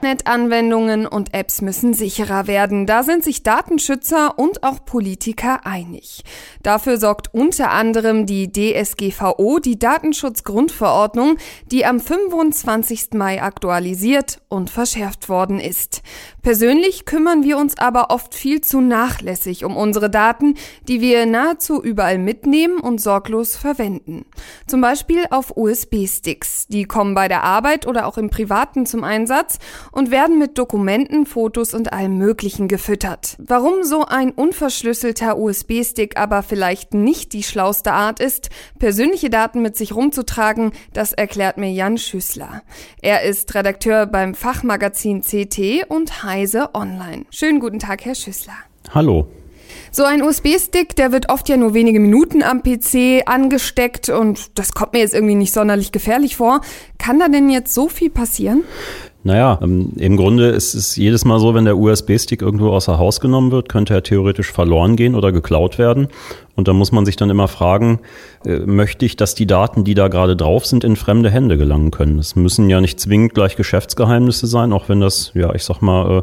Internetanwendungen und Apps müssen sicherer werden. Da sind sich Datenschützer und auch Politiker einig. Dafür sorgt unter anderem die DSGVO, die Datenschutzgrundverordnung, die am 25. Mai aktualisiert und verschärft worden ist. Persönlich kümmern wir uns aber oft viel zu nachlässig um unsere Daten, die wir nahezu überall mitnehmen und sorglos verwenden. Zum Beispiel auf USB-Sticks. Die kommen bei der Arbeit oder auch im Privaten zum Einsatz und werden mit Dokumenten, Fotos und allem Möglichen gefüttert. Warum so ein unverschlüsselter USB-Stick aber vielleicht nicht die schlauste Art ist, persönliche Daten mit sich rumzutragen, das erklärt mir Jan Schüssler. Er ist Redakteur beim Fachmagazin CT und Heise Online. Schönen guten Tag, Herr Schüssler. Hallo. So ein USB-Stick, der wird oft ja nur wenige Minuten am PC angesteckt und das kommt mir jetzt irgendwie nicht sonderlich gefährlich vor. Kann da denn jetzt so viel passieren? Naja, ähm, im Grunde ist es jedes Mal so, wenn der USB-Stick irgendwo außer Haus genommen wird, könnte er theoretisch verloren gehen oder geklaut werden. Und da muss man sich dann immer fragen, äh, möchte ich, dass die Daten, die da gerade drauf sind, in fremde Hände gelangen können? Es müssen ja nicht zwingend gleich Geschäftsgeheimnisse sein, auch wenn das, ja, ich sag mal,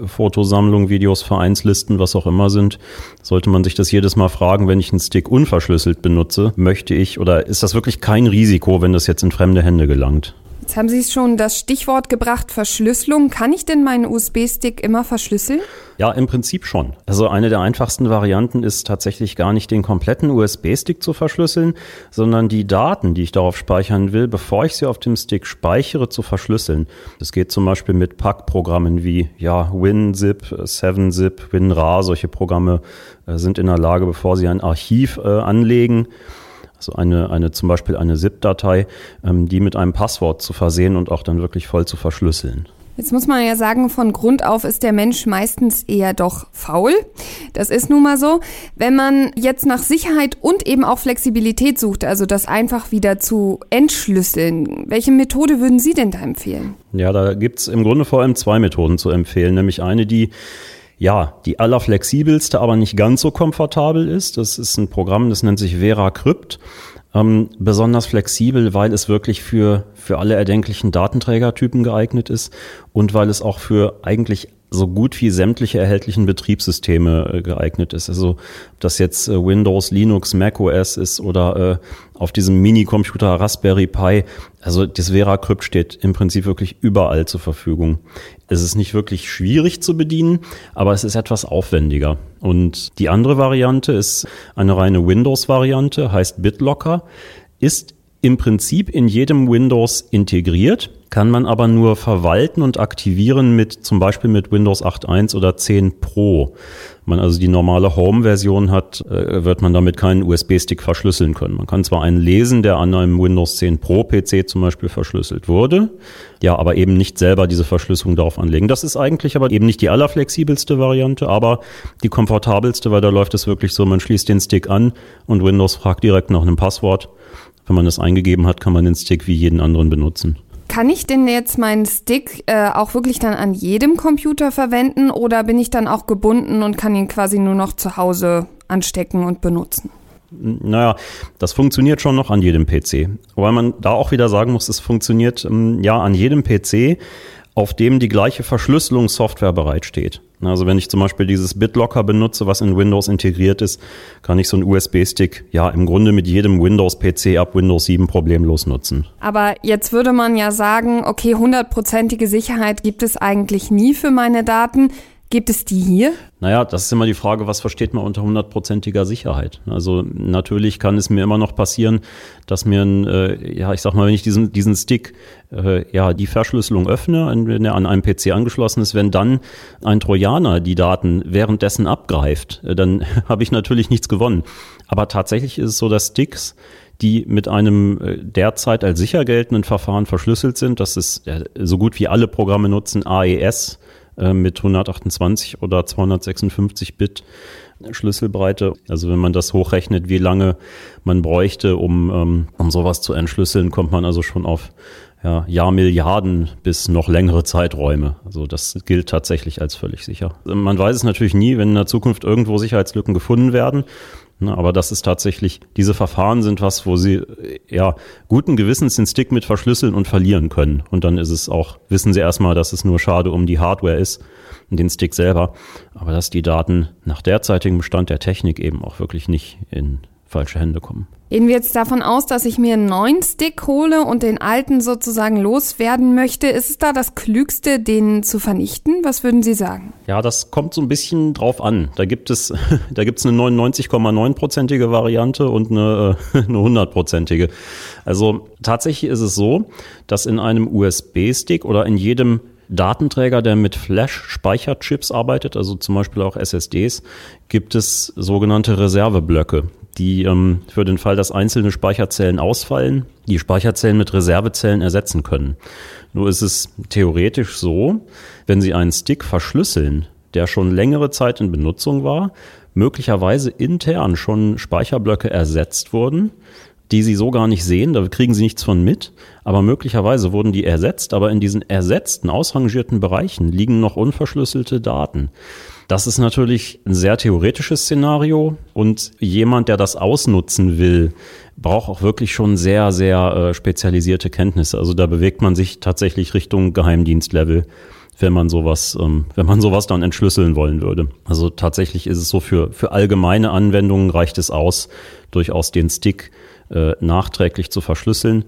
äh, Fotosammlung, Videos, Vereinslisten, was auch immer sind, sollte man sich das jedes Mal fragen, wenn ich einen Stick unverschlüsselt benutze, möchte ich oder ist das wirklich kein Risiko, wenn das jetzt in fremde Hände gelangt? Jetzt haben Sie schon das Stichwort gebracht, Verschlüsselung. Kann ich denn meinen USB-Stick immer verschlüsseln? Ja, im Prinzip schon. Also eine der einfachsten Varianten ist tatsächlich gar nicht den kompletten USB-Stick zu verschlüsseln, sondern die Daten, die ich darauf speichern will, bevor ich sie auf dem Stick speichere, zu verschlüsseln. Das geht zum Beispiel mit Packprogrammen wie ja, WinZip, 7-Zip, WinRAR. Solche Programme äh, sind in der Lage, bevor sie ein Archiv äh, anlegen, also eine, eine zum Beispiel eine ZIP-Datei, ähm, die mit einem Passwort zu versehen und auch dann wirklich voll zu verschlüsseln. Jetzt muss man ja sagen, von Grund auf ist der Mensch meistens eher doch faul. Das ist nun mal so. Wenn man jetzt nach Sicherheit und eben auch Flexibilität sucht, also das einfach wieder zu entschlüsseln, welche Methode würden Sie denn da empfehlen? Ja, da gibt's im Grunde vor allem zwei Methoden zu empfehlen. Nämlich eine, die ja, die allerflexibelste, aber nicht ganz so komfortabel ist. Das ist ein Programm, das nennt sich Vera Crypt. Ähm, besonders flexibel, weil es wirklich für, für alle erdenklichen Datenträgertypen geeignet ist und weil es auch für eigentlich so gut wie sämtliche erhältlichen Betriebssysteme äh, geeignet ist. Also ob das jetzt äh, Windows, Linux, Mac OS ist oder äh, auf diesem Minicomputer Raspberry Pi. Also das VeraCrypt steht im Prinzip wirklich überall zur Verfügung. Es ist nicht wirklich schwierig zu bedienen, aber es ist etwas aufwendiger. Und die andere Variante ist eine reine Windows-Variante, heißt BitLocker, ist im Prinzip in jedem Windows integriert kann man aber nur verwalten und aktivieren mit zum Beispiel mit Windows 8.1 oder 10 Pro. Wenn man also die normale Home-Version hat, äh, wird man damit keinen USB-Stick verschlüsseln können. Man kann zwar einen lesen, der an einem Windows 10 Pro PC zum Beispiel verschlüsselt wurde, ja, aber eben nicht selber diese Verschlüsselung darauf anlegen. Das ist eigentlich aber eben nicht die allerflexibelste Variante, aber die komfortabelste, weil da läuft es wirklich so, man schließt den Stick an und Windows fragt direkt nach einem Passwort. Wenn man das eingegeben hat, kann man den Stick wie jeden anderen benutzen. Kann ich denn jetzt meinen Stick äh, auch wirklich dann an jedem Computer verwenden oder bin ich dann auch gebunden und kann ihn quasi nur noch zu Hause anstecken und benutzen? Naja, das funktioniert schon noch an jedem PC. Weil man da auch wieder sagen muss, es funktioniert ähm, ja an jedem PC, auf dem die gleiche Verschlüsselungssoftware bereitsteht. Also wenn ich zum Beispiel dieses BitLocker benutze, was in Windows integriert ist, kann ich so einen USB-Stick ja im Grunde mit jedem Windows-PC ab Windows 7 problemlos nutzen. Aber jetzt würde man ja sagen, okay, hundertprozentige Sicherheit gibt es eigentlich nie für meine Daten. Gibt es die hier? Naja, das ist immer die Frage, was versteht man unter hundertprozentiger Sicherheit? Also natürlich kann es mir immer noch passieren, dass mir ein, äh, ja, ich sag mal, wenn ich diesen, diesen Stick, äh, ja, die Verschlüsselung öffne, wenn er an einem PC angeschlossen ist, wenn dann ein Trojaner die Daten währenddessen abgreift, äh, dann habe ich natürlich nichts gewonnen. Aber tatsächlich ist es so, dass Sticks die mit einem äh, derzeit als sicher geltenden Verfahren verschlüsselt sind. Das ist äh, so gut wie alle Programme nutzen AES mit 128 oder 256 Bit Schlüsselbreite. Also wenn man das hochrechnet, wie lange man bräuchte, um, ähm, um sowas zu entschlüsseln, kommt man also schon auf ja, Jahrmilliarden bis noch längere Zeiträume. Also das gilt tatsächlich als völlig sicher. Man weiß es natürlich nie, wenn in der Zukunft irgendwo Sicherheitslücken gefunden werden aber das ist tatsächlich, diese Verfahren sind was, wo sie ja guten Gewissens den Stick mit verschlüsseln und verlieren können. Und dann ist es auch, wissen sie erstmal, dass es nur schade um die Hardware ist und den Stick selber. Aber dass die Daten nach derzeitigem Stand der Technik eben auch wirklich nicht in falsche Hände kommen. Gehen wir jetzt davon aus, dass ich mir einen neuen Stick hole und den alten sozusagen loswerden möchte. Ist es da das Klügste, den zu vernichten? Was würden Sie sagen? Ja, das kommt so ein bisschen drauf an. Da gibt es, da gibt es eine 99,9-prozentige Variante und eine, äh, eine 100-prozentige. Also tatsächlich ist es so, dass in einem USB-Stick oder in jedem Datenträger, der mit Flash-Speicherchips arbeitet, also zum Beispiel auch SSDs, gibt es sogenannte Reserveblöcke die ähm, für den Fall, dass einzelne Speicherzellen ausfallen, die Speicherzellen mit Reservezellen ersetzen können. Nur ist es theoretisch so, wenn Sie einen Stick verschlüsseln, der schon längere Zeit in Benutzung war, möglicherweise intern schon Speicherblöcke ersetzt wurden, die Sie so gar nicht sehen, da kriegen Sie nichts von mit, aber möglicherweise wurden die ersetzt, aber in diesen ersetzten, ausrangierten Bereichen liegen noch unverschlüsselte Daten. Das ist natürlich ein sehr theoretisches Szenario und jemand, der das ausnutzen will, braucht auch wirklich schon sehr, sehr äh, spezialisierte Kenntnisse. Also da bewegt man sich tatsächlich Richtung Geheimdienstlevel wenn man sowas, ähm, wenn man sowas dann entschlüsseln wollen würde. Also tatsächlich ist es so für, für allgemeine Anwendungen reicht es aus, durchaus den Stick äh, nachträglich zu verschlüsseln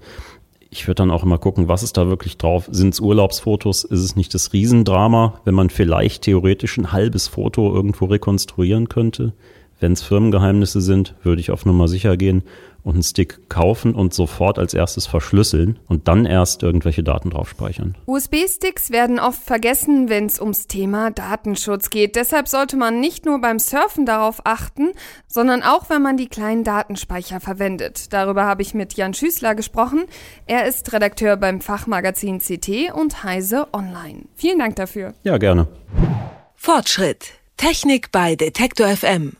ich würde dann auch immer gucken, was ist da wirklich drauf? Sind es Urlaubsfotos? Ist es nicht das Riesendrama, wenn man vielleicht theoretisch ein halbes Foto irgendwo rekonstruieren könnte? Wenn es Firmengeheimnisse sind, würde ich auf Nummer sicher gehen und einen Stick kaufen und sofort als erstes verschlüsseln und dann erst irgendwelche Daten drauf speichern. USB-Sticks werden oft vergessen, wenn es ums Thema Datenschutz geht. Deshalb sollte man nicht nur beim Surfen darauf achten, sondern auch, wenn man die kleinen Datenspeicher verwendet. Darüber habe ich mit Jan Schüßler gesprochen. Er ist Redakteur beim Fachmagazin CT und Heise Online. Vielen Dank dafür. Ja, gerne. Fortschritt. Technik bei Detektor FM.